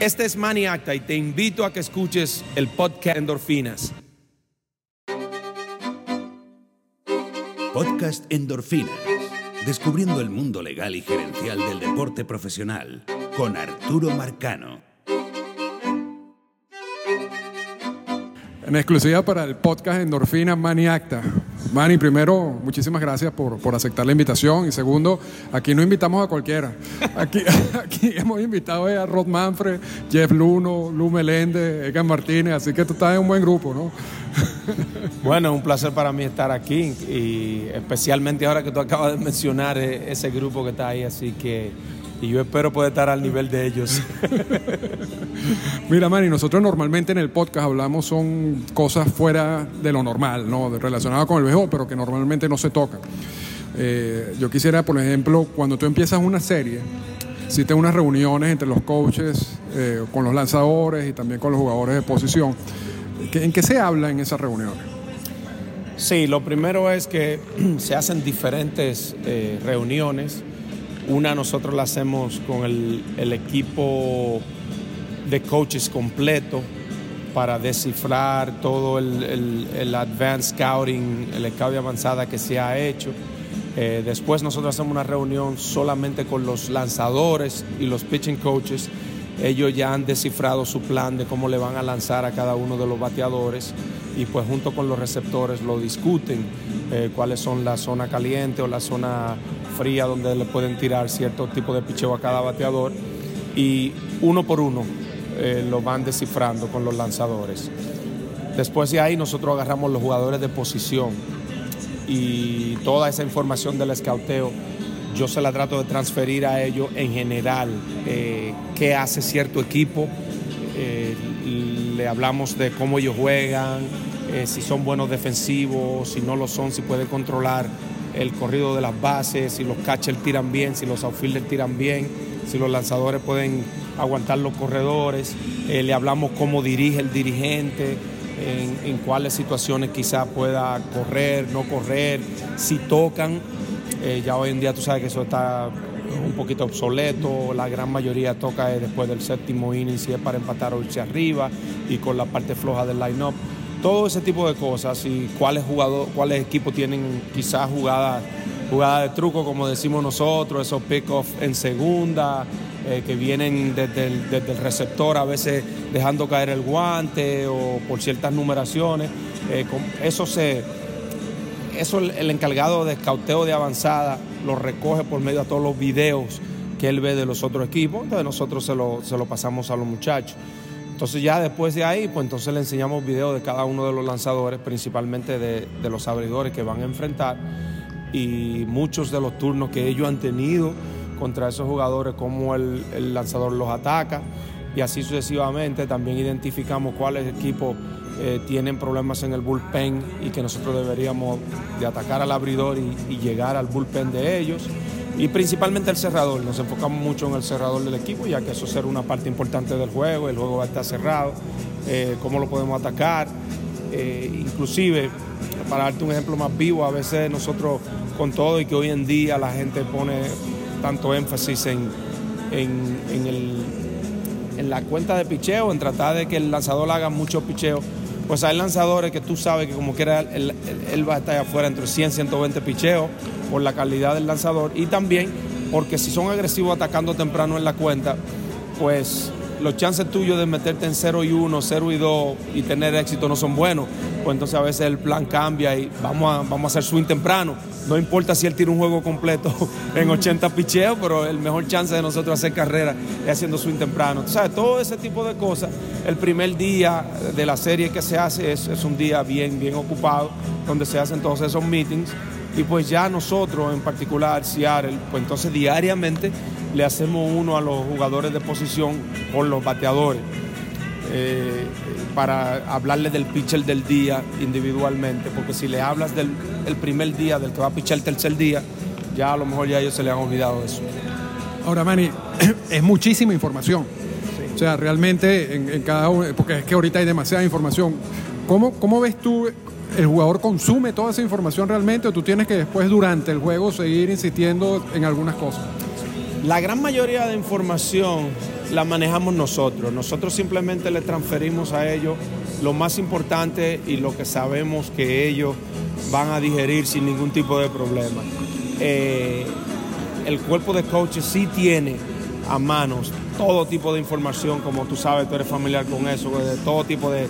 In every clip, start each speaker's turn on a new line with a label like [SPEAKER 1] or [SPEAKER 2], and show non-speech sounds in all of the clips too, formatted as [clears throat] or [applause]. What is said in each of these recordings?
[SPEAKER 1] Este es Manny Acta y te invito a que escuches el podcast Endorfinas.
[SPEAKER 2] Podcast Endorfinas. Descubriendo el mundo legal y gerencial del deporte profesional con Arturo Marcano.
[SPEAKER 3] En exclusiva para el podcast Endorfina Mani Acta. Manny, primero, muchísimas gracias por, por, aceptar la invitación. Y segundo, aquí no invitamos a cualquiera. Aquí, [laughs] aquí hemos invitado a Rod Manfred, Jeff Luno, Lu Meléndez, Egan Martínez, así que tú estás en un buen grupo, ¿no? [laughs]
[SPEAKER 1] Bueno, un placer para mí estar aquí y especialmente ahora que tú acabas de mencionar e, ese grupo que está ahí, así que y yo espero poder estar al nivel de ellos. [laughs]
[SPEAKER 3] Mira, Manny, nosotros normalmente en el podcast hablamos son cosas fuera de lo normal, ¿no? Relacionadas con el béisbol, pero que normalmente no se tocan. Eh, yo quisiera, por ejemplo, cuando tú empiezas una serie, existen unas reuniones entre los coaches, eh, con los lanzadores y también con los jugadores de posición. ¿En qué se habla en esas reuniones?
[SPEAKER 1] Sí, lo primero es que [clears throat] se hacen diferentes eh, reuniones una nosotros la hacemos con el, equipo de coaches completo para descifrar todo el, el, advanced scouting, el scout avanzada que se ha hecho. Eh, después nosotros hacemos una reunión solamente con los lanzadores y los pitching coaches. Ellos ya han descifrado su plan de cómo le van a lanzar a cada uno de los bateadores y pues junto con los receptores lo discuten, eh, cuáles son la zona caliente o la zona fría donde le pueden tirar cierto tipo de picheo a cada bateador y uno por uno eh, lo van descifrando con los lanzadores. Después de ahí nosotros agarramos los jugadores de posición y toda esa información del escauteo yo se la trato de transferir a ellos en general, eh, qué hace cierto equipo, eh, le hablamos de cómo ellos juegan, si son buenos defensivos, si no lo son, si pueden controlar el corrido de las bases, si los catchers tiran bien, si los outfielders tiran bien, si los lanzadores pueden aguantar los corredores. Eh, le hablamos cómo dirige el dirigente, en, cuáles situaciones quizás pueda correr, no correr, si tocan. Eh, ya hoy en día tú sabes que eso está un poquito obsoleto, la gran mayoría toca después del séptimo inning si es para empatar o irse arriba y con la parte floja del line-up todo ese tipo de cosas y cuáles jugadores, cuáles equipos tienen quizás jugadas jugada de truco, como decimos nosotros, esos pick-off en segunda, eh, que vienen desde el, receptor, a veces dejando caer el guante o por ciertas numeraciones. Eh, eso se. Eso el, encargado de escauteo de avanzada lo recoge por medio de todos los videos que él ve de los otros equipos, entonces nosotros se lo, se lo pasamos a los muchachos. Entonces ya después de ahí, pues entonces le enseñamos videos de cada uno de los lanzadores, principalmente de, los abridores que van a enfrentar y muchos de los turnos que ellos han tenido contra esos jugadores, cómo el, lanzador los ataca y así sucesivamente. También identificamos cuáles equipos eh, tienen problemas en el bullpen y que nosotros deberíamos de atacar al abridor y llegar al bullpen de ellos y principalmente el cerrador. Nos enfocamos mucho en el cerrador del equipo, ya que eso será una parte importante del juego, el juego va a estar cerrado, eh, cómo lo podemos atacar. Eh, inclusive, para darte un ejemplo más vivo, a veces nosotros con todo y que hoy en día la gente pone tanto énfasis en, en, la cuenta de picheo, en tratar de que el lanzador haga mucho picheo, pues hay lanzadores que tú sabes que como quiera él, él va a estar afuera entre 100 y 120 picheos por la calidad del lanzador. Y también porque si son agresivos atacando temprano en la cuenta, pues los chances tuyos de meterte en 0 y 1, 0 y 2 y tener éxito no son buenos. Pues entonces a veces el plan cambia y vamos a, vamos a hacer swing temprano. No importa si él tira un juego completo [laughs] en 80 picheos, pero el mejor chance de nosotros hacer carrera es haciendo swing temprano. Tú sabes, todo ese tipo de cosas. El primer día de la serie que se hace es, es un día bien, bien ocupado, donde se hacen todos esos meetings y pues ya nosotros, en particular Seattle, pues entonces diariamente le hacemos uno a los jugadores de posición con los bateadores. Eh, para hablarle del pitcher del día individualmente, porque si le hablas del primer día, del que va a pichar el tercer día, ya a lo mejor ya ellos se le han olvidado eso.
[SPEAKER 3] Ahora, Manny, [clears throat] es muchísima información. O sea, realmente en, cada uno, porque es que ahorita hay demasiada información. ¿Cómo, cómo ves tú el jugador consume toda esa información realmente o tú tienes que después durante el juego seguir insistiendo en algunas cosas?
[SPEAKER 1] La gran mayoría de información la manejamos nosotros. Nosotros simplemente le transferimos a ellos lo más importante y lo que sabemos que ellos van a digerir sin ningún tipo de problema. Eh, el cuerpo de coaches sí tiene a manos todo tipo de información, como tú sabes, tú eres familiar con eso, de todo tipo de,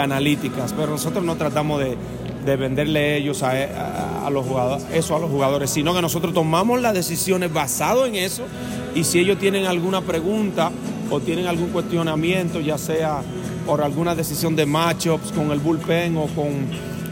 [SPEAKER 1] analíticas, pero nosotros no tratamos de, venderle ellos a, los jugadores, eso a los jugadores, sino que nosotros tomamos las decisiones basado en eso y si ellos tienen alguna pregunta o tienen algún cuestionamiento, ya sea por alguna decisión de matchups con el bullpen o con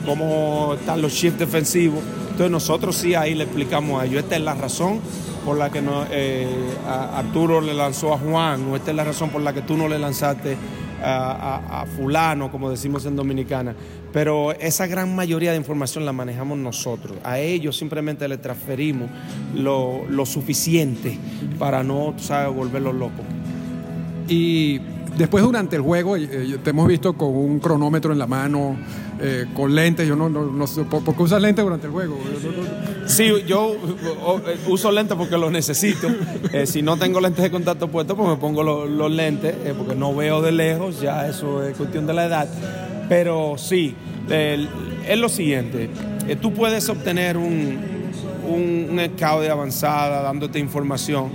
[SPEAKER 1] cómo están los shifts defensivos, entonces nosotros sí ahí le explicamos a ellos, esta es la razón por la que no, eh, Arturo le lanzó a Juan, o esta es la razón por la que tú no le lanzaste a, fulano, como decimos en Dominicana. Pero esa gran mayoría de información la manejamos nosotros. A ellos simplemente le transferimos lo, lo suficiente para no, sabes, volverlos locos.
[SPEAKER 3] Y después durante el juego, eh, te hemos visto con un cronómetro en la mano, eh, con lentes. Yo no, no, sé, ¿por, qué usas lentes durante el juego?
[SPEAKER 1] Sí, yo eh, uso lentes porque los necesito. [laughs] si no tengo lentes de contacto puestos, pues me pongo los, lentes, porque no veo de lejos, ya eso es cuestión de la edad. Pero sí, es lo siguiente, tú puedes obtener un, un, un de avanzada dándote información,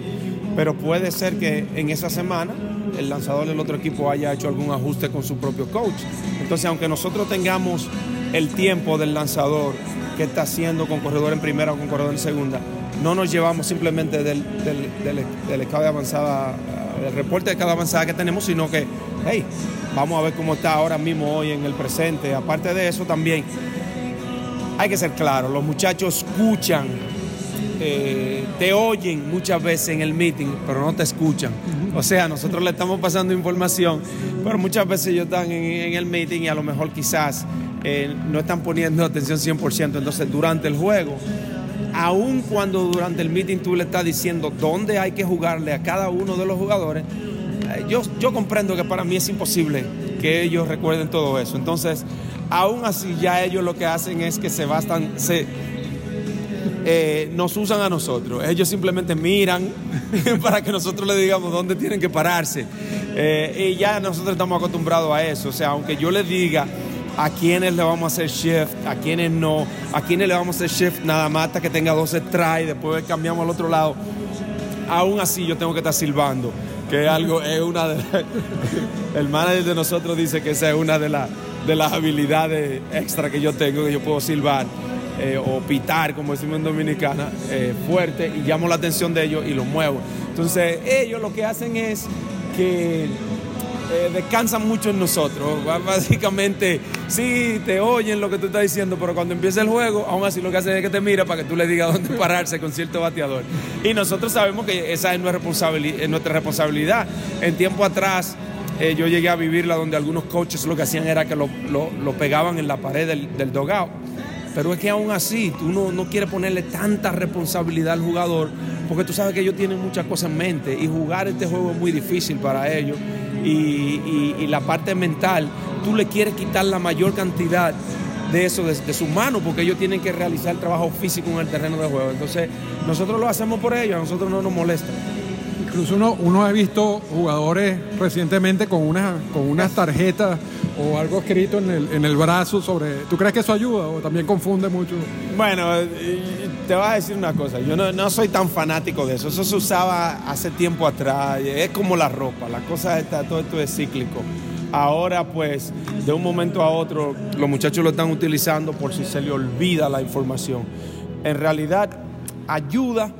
[SPEAKER 1] pero puede ser que en esa semana el lanzador del otro equipo haya hecho algún ajuste con su propio coach. Entonces, aunque nosotros tengamos el tiempo del lanzador que está haciendo con corredor en primera o con corredor en segunda, no nos llevamos simplemente del, del, estado de avanzada, del reporte de cada avanzada que tenemos, sino que, hey, vamos a ver cómo está ahora mismo hoy en el presente. Aparte de eso también, hay que ser claro, los muchachos escuchan eh, te oyen muchas veces en el meeting, pero no te escuchan. O sea, nosotros le estamos pasando información, pero muchas veces ellos están en, el meeting y a lo mejor quizás eh, no están poniendo atención 100%. Entonces, durante el juego, aun cuando durante el meeting tú le estás diciendo dónde hay que jugarle a cada uno de los jugadores, eh, yo, yo comprendo que para mí es imposible que ellos recuerden todo eso. Entonces, aún así ya ellos lo que hacen es que se bastan, se, eh, nos usan a nosotros. Ellos simplemente miran [laughs] para que nosotros les digamos dónde tienen que pararse. Eh, y ya nosotros estamos acostumbrados a eso. O sea, aunque yo les diga a quiénes le vamos a hacer shift, a quiénes no, a quiénes le vamos a hacer shift nada más hasta que tenga 12 try, después cambiamos al otro lado. Aún así yo tengo que estar silbando, que es algo, es una de [laughs] el manager de nosotros dice que esa es una de las habilidades extra que yo tengo, que yo puedo silbar. Eh, o pitar, como decimos en Dominicana, eh, fuerte y llamo la atención de ellos y los muevo. Entonces, ellos lo que hacen es que eh, descansan mucho en nosotros. Básicamente, sí, te oyen lo que tú estás diciendo, pero cuando empieza el juego, aún así lo que hacen es que te mira para que tú le digas [laughs] dónde pararse con cierto bateador. Y nosotros sabemos que esa es nuestra responsabilidad. En tiempo atrás, yo llegué a vivirla donde algunos coaches lo que hacían era que lo, pegaban en la pared del, del dogout pero es que aún así tú no, quieres ponerle tanta responsabilidad al jugador porque tú sabes que ellos tienen muchas cosas en mente y jugar este juego es muy difícil para ellos. Y, la parte mental, tú le quieres quitar la mayor cantidad de eso de, de sus manos porque ellos tienen que realizar el trabajo físico en el terreno de juego. Entonces, nosotros lo hacemos por ellos, a nosotros no nos molesta.
[SPEAKER 3] Incluso uno, uno ha visto jugadores recientemente con, una, con unas tarjetas o algo escrito en el, en el brazo sobre... ¿Tú crees que eso ayuda o también confunde mucho?
[SPEAKER 1] Bueno, te voy a decir una cosa, yo no, no, soy tan fanático de eso, eso se usaba hace tiempo atrás, es como la ropa, la cosa está, todo esto es cíclico. Ahora pues de un momento a otro los muchachos lo están utilizando por si se le olvida la información. En realidad ayuda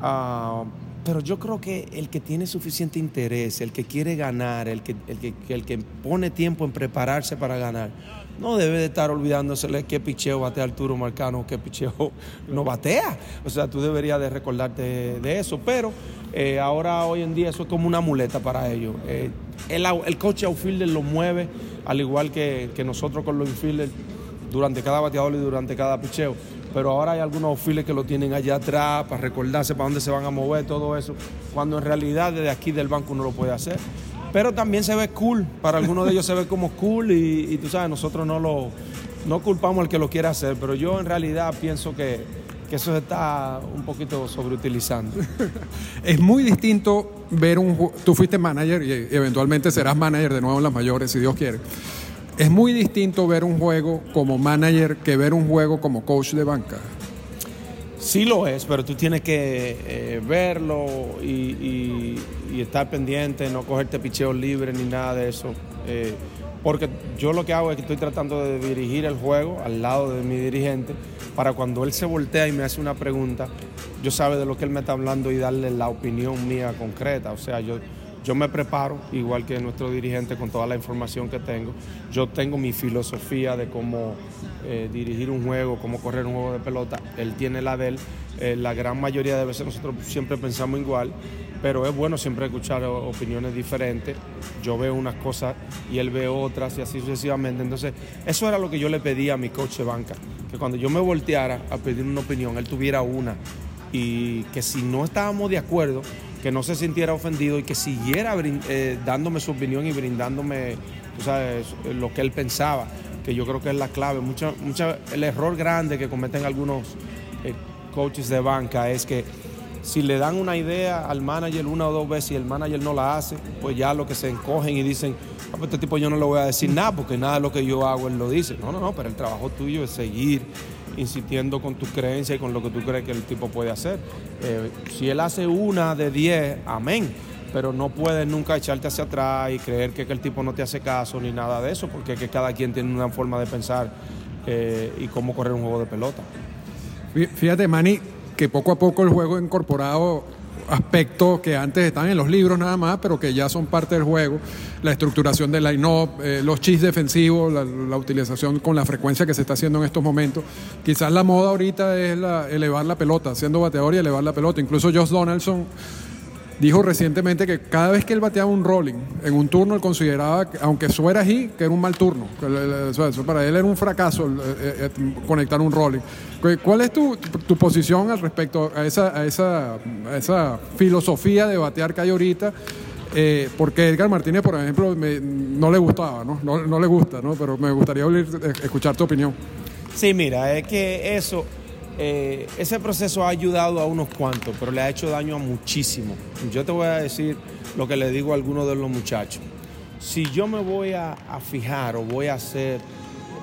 [SPEAKER 1] a pero yo creo que el que tiene suficiente interés, el que quiere ganar, el que, el que, el que pone tiempo en prepararse para ganar, no debe de estar olvidándosele qué picheo batea Arturo Marcano, qué picheo [laughs] no batea. O sea, tú deberías de recordarte de eso. Pero eh, ahora, hoy en día, eso es como una muleta para ellos. Eh, el, el coche outfielder lo mueve, al igual que, que nosotros con los infielders, durante cada bateador y durante cada picheo pero ahora hay algunos files que lo tienen allá atrás para recordarse para dónde se van a mover, todo eso, cuando en realidad desde aquí del banco uno lo puede hacer. Pero también se ve cool, para algunos de ellos se ve como cool y, tú sabes, nosotros no lo no culpamos al que lo quiera hacer, pero yo en realidad pienso que, que eso se está un poquito sobreutilizando. [laughs]
[SPEAKER 3] es muy distinto ver un tú fuiste manager y eventualmente serás manager de nuevo en las mayores si Dios quiere. Es muy distinto ver un juego como manager que ver un juego como coach de banca.
[SPEAKER 1] Sí lo es, pero tú tienes que eh, verlo y, estar pendiente, no cogerte picheos libres ni nada de eso. Eh, porque yo lo que hago es que estoy tratando de dirigir el juego al lado de mi dirigente para cuando él se voltea y me hace una pregunta, yo sabe de lo que él me está hablando y darle la opinión mía concreta. O sea, yo, yo me preparo, igual que nuestro dirigente, con toda la información que tengo. Yo tengo mi filosofía de cómo eh, dirigir un juego, cómo correr un juego de pelota. Él tiene la de él. Eh, la gran mayoría de veces nosotros siempre pensamos igual, pero es bueno siempre escuchar opiniones diferentes. Yo veo unas cosas y él ve otras y así sucesivamente. Entonces, eso era lo que yo le pedía a mi coach de banca, que cuando yo me volteara a pedir una opinión, él tuviera una y que si no estábamos de acuerdo, que no se sintiera ofendido y que siguiera eh, dándome su opinión y brindándome tú sabes, lo que él pensaba, que yo creo que es la clave. Mucha, mucha, el error grande que cometen algunos eh, coaches de banca es que si le dan una idea al manager una o dos veces y el manager no la hace, pues ya lo que se encogen y dicen, "Ah, pues este tipo yo no le voy a decir nada porque nada de lo que yo hago él lo dice. No, no, no, pero el trabajo tuyo es seguir insistiendo con tus creencias y con lo que tú crees que el tipo puede hacer. Eh, si él hace una de diez, amén. Pero no puedes nunca echarte hacia atrás y creer que, que el tipo no te hace caso ni nada de eso, porque es que cada quien tiene una forma de pensar eh, y cómo correr un juego de pelota.
[SPEAKER 3] Fí- Fíjate, Manny, que poco a poco el juego incorporado aspectos que antes estaban en los libros nada más, pero que ya son parte del juego. La estructuración del line-up, eh, los chis defensivos, la, la utilización con la frecuencia que se está haciendo en estos momentos. Quizás la moda ahorita es la, elevar la pelota, siendo bateador y elevar la pelota. Incluso Josh Donaldson dijo recientemente que cada vez que él bateaba un rolling en un turno, él consideraba, que, aunque eso era ahí, que era un mal turno. Para él era un fracaso el, eh, eh, conectar un rolling. ¿Cu- ¿Cuál es tu, tu posición al respecto a esa, a esa, a esa filosofía de batear que hay ahorita? Eh, porque Edgar Martínez, por ejemplo, me- no le gustaba, ¿no? ¿no? no le gusta, ¿no? Pero me gustaría eh, escuchar tu opinión.
[SPEAKER 1] Sí, mira, es que eso, eh, ese proceso ha ayudado a unos cuantos, pero le ha hecho daño a muchísimos. Yo te voy a decir lo que le digo a algunos de los muchachos. Si yo me voy a, fijar o voy a hacer,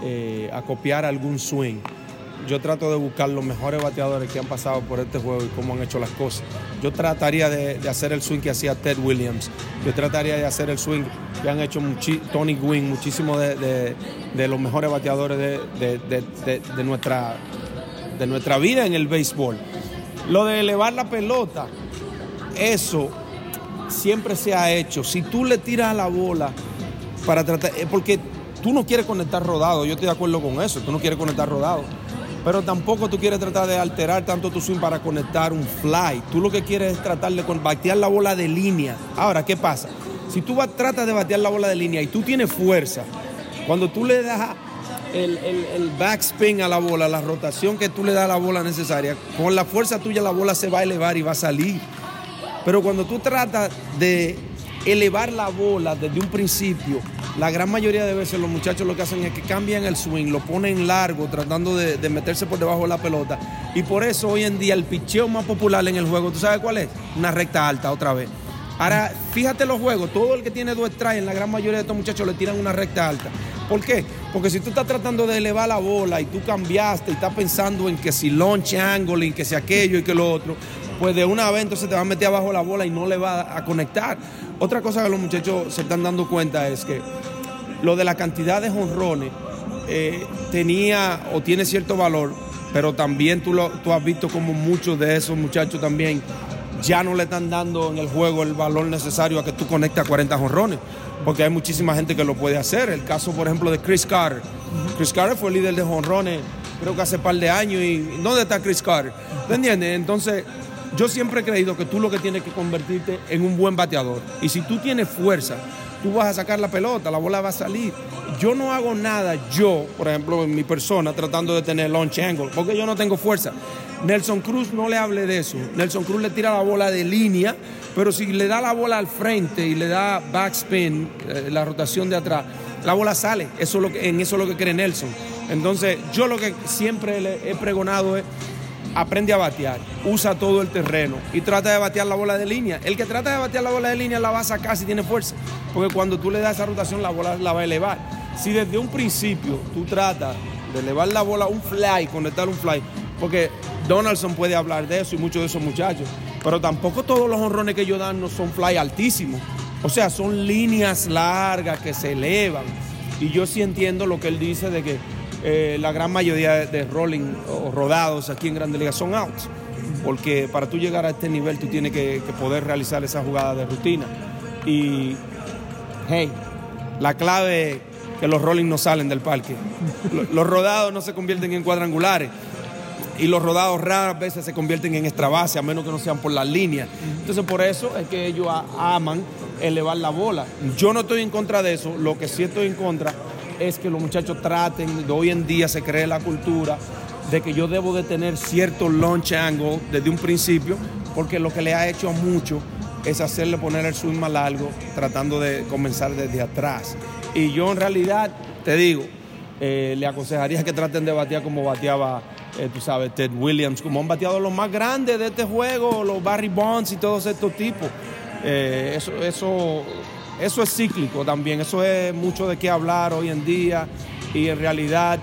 [SPEAKER 1] eh, a copiar algún swing, yo trato de buscar los mejores bateadores que han pasado por este juego y cómo han hecho las cosas. Yo trataría de, hacer el swing que hacía Ted Williams. Yo trataría de hacer el swing que han hecho Tony Gwynn, muchísimos de, de- los mejores bateadores de nuestra, de nuestra vida en el béisbol. Lo de elevar la pelota, eso siempre se ha hecho. Si tú le tiras a la bola para tratar, porque tú no quieres conectar rodado, yo estoy de acuerdo con eso, tú no quieres conectar rodado. Pero tampoco tú quieres tratar de alterar tanto tu swing para conectar un fly. Tú lo que quieres es tratar de batear la bola de línea. Ahora, ¿qué pasa? Si tú va- tratas de batear la bola de línea y tú tienes fuerza, cuando tú le das el, backspin a la bola, la rotación que tú le das a la bola necesaria, con la fuerza tuya la bola se va a elevar y va a salir. Pero cuando tú tratas de elevar la bola desde un principio, la gran mayoría de veces los muchachos lo que hacen es que cambian el swing, lo ponen largo, tratando de, de meterse por debajo de la pelota. Y por eso hoy en día el picheo más popular en el juego, ¿tú sabes cuál es? Una recta alta otra vez. Ahora, fíjate los juegos, todo el que tiene dos strikes, la gran mayoría de estos muchachos le tiran una recta alta. ¿Por qué? Porque si tú estás tratando de elevar la bola y tú cambiaste y estás pensando en que si launch en que si aquello y que lo otro, pues de una vez entonces te va a meter abajo la bola y no le va a conectar. Otra cosa que los muchachos se están dando cuenta es que lo de la cantidad de jonrones eh, tenía o tiene cierto valor, pero también tú, lo, tú has visto como muchos de esos muchachos también ya no le están dando en el juego el valor necesario a que tú conectes 40 jonrones, porque hay muchísima gente que lo puede hacer. El caso, por ejemplo, de Chris Carter. Chris Carter fue líder de jonrones creo que hace par de años y ¿dónde está Chris Carter? ¿Te entiendes? Entonces, yo siempre he creído que tú lo que tienes que convertirte en un buen bateador. Y si tú tienes fuerza, tú vas a sacar la pelota, la bola va a salir. Yo no hago nada, yo, por ejemplo, en mi persona, tratando de tener launch angle, porque yo no tengo fuerza. Nelson Cruz no le hable de eso. Nelson Cruz le tira la bola de línea, pero si le da la bola al frente y le da backspin, eh, la rotación de atrás, la bola sale. Eso es lo que, en eso es lo que cree Nelson. Entonces, yo lo que siempre le he pregonado es aprende a batear, usa todo el terreno y trata de batear la bola de línea. El que trata de batear la bola de línea la va a sacar si tiene fuerza, porque cuando tú le das esa rotación la bola la va a elevar. Si desde un principio tú tratas de elevar la bola un fly, conectar un fly, porque Donaldson puede hablar de eso y muchos de esos muchachos, pero tampoco todos los honrones que ellos dan no son fly altísimos. O sea, son líneas largas que se elevan. Y yo sí entiendo lo que él dice de que eh, la gran mayoría de rolling o rodados aquí en Grandes Ligas son outs. Porque para tú llegar a este nivel tú tienes que, poder realizar esa jugada de rutina. Y, hey, la clave es que los rolling no salen del parque. Los rodados no se convierten en cuadrangulares y los rodados raras veces se convierten en extra base, a menos que no sean por las líneas. Entonces, por eso es que ellos aman elevar la bola. Yo no estoy en contra de eso, lo que sí estoy en contra es que los muchachos traten, de hoy en día se cree la cultura de que yo debo de tener cierto launch angle desde un principio, porque lo que le ha hecho a muchos es hacerle poner el swing más largo, tratando de comenzar desde atrás. Y yo en realidad, te digo, eh, le aconsejaría que traten de batear como bateaba, eh, tú sabes, Ted Williams, como han bateado los más grandes de este juego, los Barry Bonds y todos estos tipos. Eh, eso, eso eso es cíclico también, eso es mucho de qué hablar hoy en día y en realidad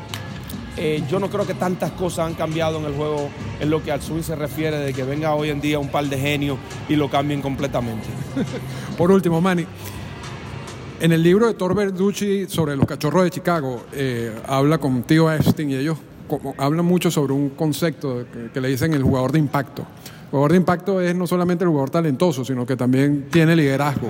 [SPEAKER 1] eh, yo no creo que tantas cosas han cambiado en el juego en lo que al swing se refiere, de que venga hoy en día un par de genios y lo cambien completamente. [laughs]
[SPEAKER 3] Por último, Manny, en el libro de Thor Verducci sobre los cachorros de Chicago, habla con Tío Epstein y ellos hablan mucho sobre un concepto que, le dicen el jugador de impacto. El jugador de impacto es no solamente el jugador talentoso, sino que también tiene liderazgo,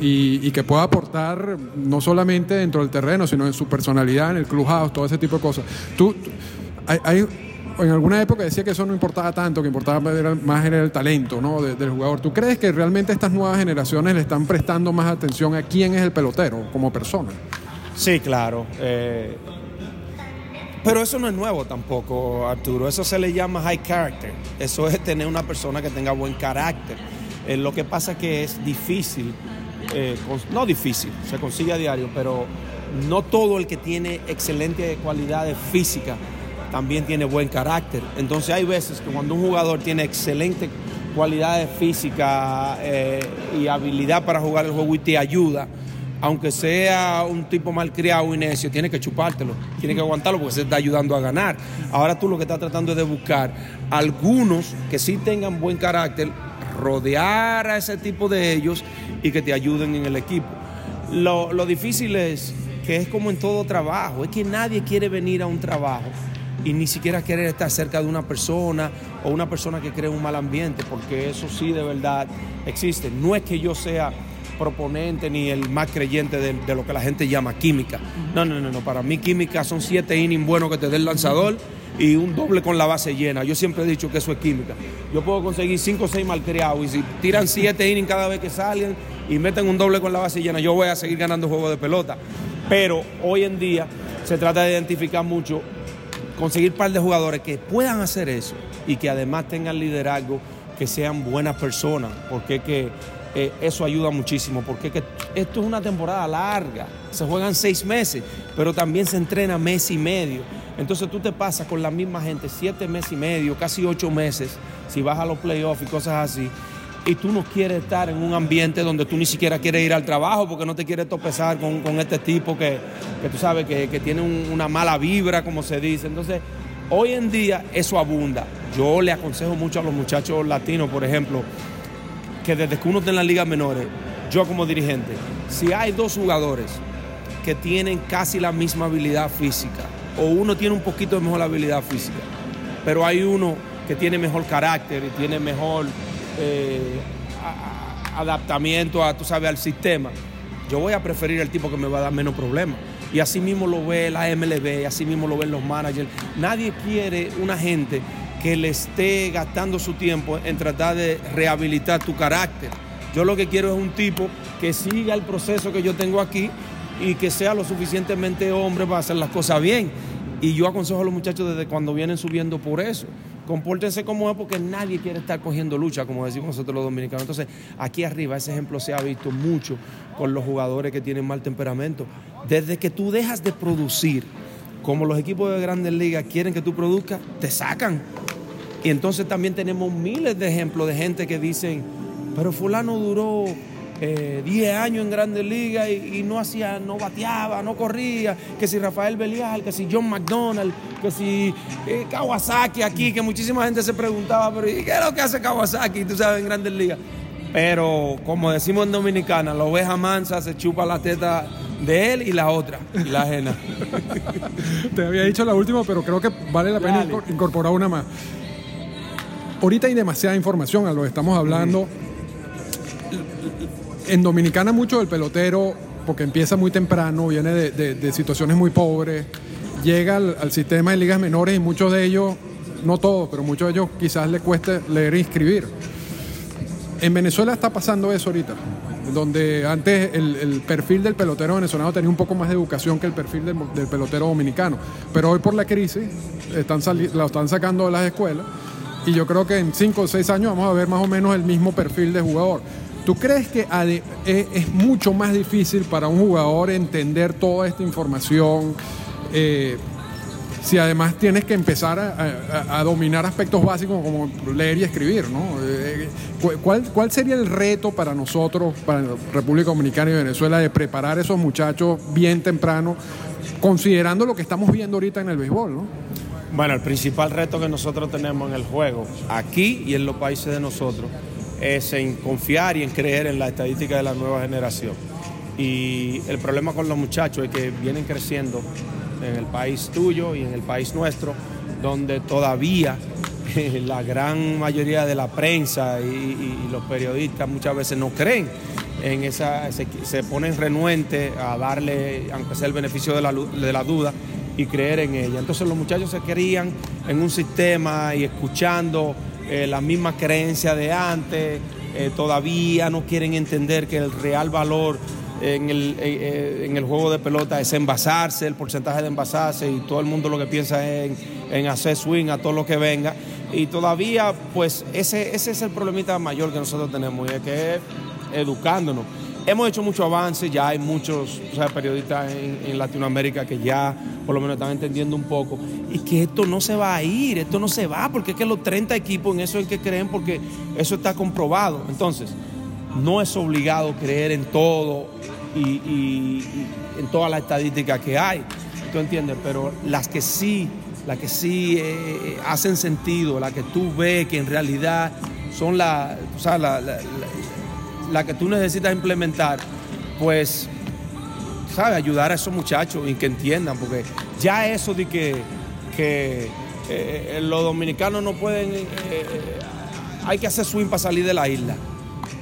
[SPEAKER 3] y, que pueda aportar no solamente dentro del terreno, sino en su personalidad, en el clubhouse, todo ese tipo de cosas. Tú, hay, en alguna época decía que eso no importaba tanto, que importaba más era el talento ¿no? del jugador. ¿Tú crees que realmente estas nuevas generaciones le están prestando más atención a quién es el pelotero como persona?
[SPEAKER 1] Sí, claro. Eh, pero eso no es nuevo tampoco, Arturo. Eso se le llama high character. Eso es tener una persona que tenga buen carácter. Eh, lo que pasa es que es difícil eh, no difícil, se consigue a diario, pero no todo el que tiene excelente cualidades físicas también tiene buen carácter. Entonces hay veces que cuando un jugador tiene excelente cualidades físicas eh, y habilidad para jugar el juego y te ayuda, aunque sea un tipo malcriado y necio, tiene que chupártelo, tiene que aguantarlo porque se está ayudando a ganar. Ahora tú lo que estás tratando es de buscar algunos que sí tengan buen carácter, rodear a ese tipo de ellos y que te ayuden en el equipo. Lo, difícil es que es como en todo trabajo, es que nadie quiere venir a un trabajo y ni siquiera quiere estar cerca de una persona o una persona que crea un mal ambiente, porque eso sí de verdad existe. No es que yo sea proponente ni el más creyente de, lo que la gente llama química. No, no, no, no. Para mí química son siete innings buenos que te dé el lanzador y un doble con la base llena. Yo siempre he dicho que eso es química. Yo puedo conseguir cinco o seis malcriados y si tiran siete innings cada vez que salen y meten un doble con la base llena, yo voy a seguir ganando juegos de pelota. Pero hoy en día se trata de identificar mucho, conseguir un par de jugadores que puedan hacer eso y que además tengan liderazgo, que sean buenas personas, porque que eh, eso ayuda muchísimo, porque que esto es una temporada larga, se juegan seis meses, pero también se entrena mes y medio. Entonces tú te pasas con la misma gente siete meses y medio, casi ocho meses, si vas a los playoffs y cosas así, y tú no quieres estar en un ambiente donde tú ni siquiera quieres ir al trabajo porque no te quieres topezar con, este tipo que, tú sabes que, tiene una mala vibra, como se dice. Entonces, hoy en día eso abunda. Yo le aconsejo mucho a los muchachos latinos, por ejemplo, que desde que uno está en las ligas menores, yo como dirigente, si hay dos jugadores que tienen casi la misma habilidad física, o uno tiene un poquito de mejor habilidad física, pero hay uno que tiene mejor carácter y tiene mejor eh, adaptamiento a, tú sabes, al sistema, yo voy a preferir el tipo que me va a dar menos problemas. Y así mismo lo ve la MLB, así mismo lo ven los managers. Nadie quiere una gente que le esté gastando su tiempo en tratar de rehabilitar tu carácter. Yo lo que quiero es un tipo que siga el proceso que yo tengo aquí y que sea lo suficientemente hombre para hacer las cosas bien. Y yo aconsejo a los muchachos desde cuando vienen subiendo por eso. Compórtense como es porque nadie quiere estar cogiendo lucha, como decimos nosotros los dominicanos. Entonces, aquí arriba ese ejemplo se ha visto mucho con los jugadores que tienen mal temperamento. Desde que tú dejas de producir, como los equipos de grandes ligas quieren que tú produzcas, te sacan. Y entonces también tenemos miles de ejemplos de gente que dicen, pero fulano duró 10 eh, años en Grandes Ligas y, no hacía, no bateaba, no corría, que si Rafael Belial, que si John McDonald, que si eh, Kawasaki aquí, que muchísima gente se preguntaba, pero ¿y qué es lo que hace Kawasaki, tú sabes, en Grandes Ligas? Pero como decimos en Dominicana, la oveja mansa se chupa la teta de él y la otra, y la ajena. [laughs]
[SPEAKER 3] Te había dicho la última, pero creo que vale la pena incorporar una más. Ahorita hay demasiada información a lo que estamos hablando. En Dominicana mucho del pelotero, porque empieza muy temprano, viene de, situaciones muy pobres, llega al, sistema de ligas menores y muchos de ellos, no todos, pero muchos de ellos quizás le cueste leer e inscribir. En Venezuela está pasando eso ahorita, donde antes el, perfil del pelotero venezolano tenía un poco más de educación que el perfil del, pelotero dominicano, pero hoy por la crisis están lo están sacando de las escuelas y yo creo que en 5 o 6 años vamos a ver más o menos el mismo perfil de jugador. ¿Tú crees que e, es mucho más difícil para un jugador entender toda esta información? Eh, si además tienes que empezar a, dominar aspectos básicos como leer y escribir, ¿no? Eh, ¿cuál, ¿Cuál sería el reto para nosotros, para República Dominicana y Venezuela, de preparar a esos muchachos bien temprano, considerando lo que estamos viendo ahorita en el béisbol, ¿no?
[SPEAKER 1] Bueno, el principal reto que nosotros tenemos en el juego, aquí y en los países de nosotros, es en confiar y en creer en la estadística de la nueva generación. Y el problema con los muchachos es que vienen creciendo en el país tuyo y en el país nuestro, donde todavía [laughs] la gran mayoría de la prensa y, los periodistas muchas veces no creen en esa, se, ponen renuentes a darle, aunque sea el beneficio de la, de la duda, y creer en ella. Entonces los muchachos se querían en un sistema y escuchando eh, las mismas creencias de antes, eh, todavía no quieren entender que el real valor en el, eh, en el, juego de pelota es envasarse, el porcentaje de envasarse y todo el mundo lo que piensa es en, hacer swing a todo lo que venga. Y todavía, pues, ese, ese es el problemita mayor que nosotros tenemos, y es que es educándonos. Hemos hecho mucho avance, ya hay muchos periodistas en, Latinoamérica que ya por lo menos están entendiendo un poco y que esto no se va a ir, esto no se va, porque es que los 30 equipos en eso es que creen, porque eso está comprobado. Entonces, no es obligado creer en todo y, en toda la estadística que hay, ¿tú entiendes? Pero las que sí, las que sí eh, hacen sentido, las que tú ves que en realidad son la, o sea, la la que tú necesitas implementar, pues, ¿sabes? Ayudar a esos muchachos y que entiendan, porque ya eso de que, que eh, eh, los dominicanos no pueden, eh, hay que hacer swing para salir de la isla.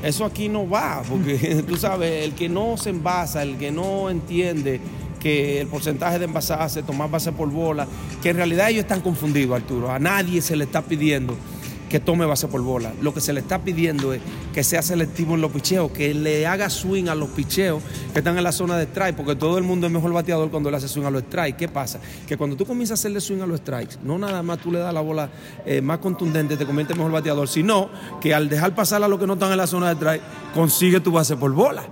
[SPEAKER 1] Eso aquí no va, porque [laughs] tú sabes, el que no se envasa, el que no entiende que el porcentaje de envasarse, tomar base por bola, que en realidad ellos están confundidos, Arturo. A nadie se le está pidiendo que tome base por bola. Lo que se le está pidiendo es que sea selectivo en los picheos, que le haga swing a los picheos que están en la zona de strike, porque todo el mundo es mejor bateador cuando le hace swing a los strikes. ¿Qué pasa? Que cuando tú comienzas a hacerle swing a los strikes, no nada más tú le das la bola eh, más contundente, te convierte en mejor bateador, sino que al dejar pasar a los que no están en la zona de strike, consigue tu base por bola.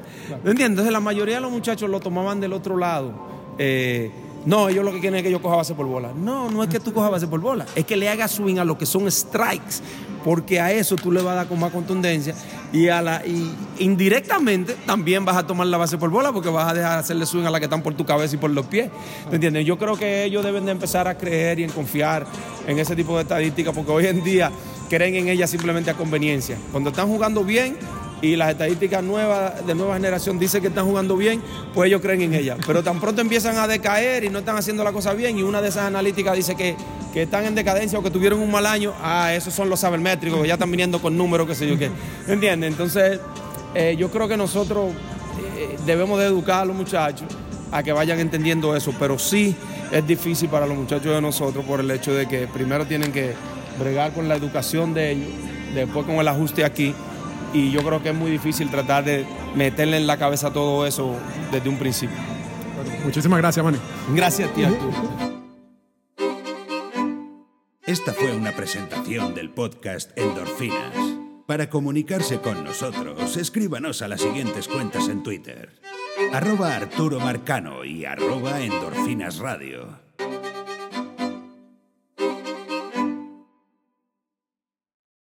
[SPEAKER 1] ¿Entiendes? Entonces la mayoría de los muchachos lo tomaban del otro lado. Eh, no, ellos lo que quieren es que yo coja base por bola. No, no es que tú cojas base por bola, es que le hagas swing a lo que son strikes, porque a eso tú le vas a dar con más contundencia y, a la, y indirectamente también vas a tomar la base por bola porque vas a dejar hacerle swing a la que están por tu cabeza y por los pies. ¿Me entiendes? Yo creo que ellos deben de empezar a creer y en confiar en ese tipo de estadísticas porque hoy en día creen en ellas simplemente a conveniencia. Cuando están jugando bien, y las estadísticas nuevas de nueva generación dicen que están jugando bien, pues ellos creen en ellas. Pero tan pronto empiezan a decaer y no están haciendo la cosa bien y una de esas analíticas dice que, que están en decadencia o que tuvieron un mal año, ah, esos son los sabermétricos que ya están viniendo con números, qué sé yo qué. ¿Entiendes? Entonces, eh, yo creo que nosotros eh, debemos de educar a los muchachos a que vayan entendiendo eso, pero sí es difícil para los muchachos de nosotros por el hecho de que primero tienen que bregar con la educación de ellos, después con el ajuste aquí y yo creo que es muy difícil tratar de meterle en la cabeza todo eso desde un principio.
[SPEAKER 3] muchísimas gracias, Manny.
[SPEAKER 1] Gracias Arturo.
[SPEAKER 2] Esta fue una presentación del podcast Endorfinas. Para comunicarse con nosotros, escríbanos a las siguientes cuentas en Twitter. Arroba Arturo Marcano y arroba Endorfinas Radio.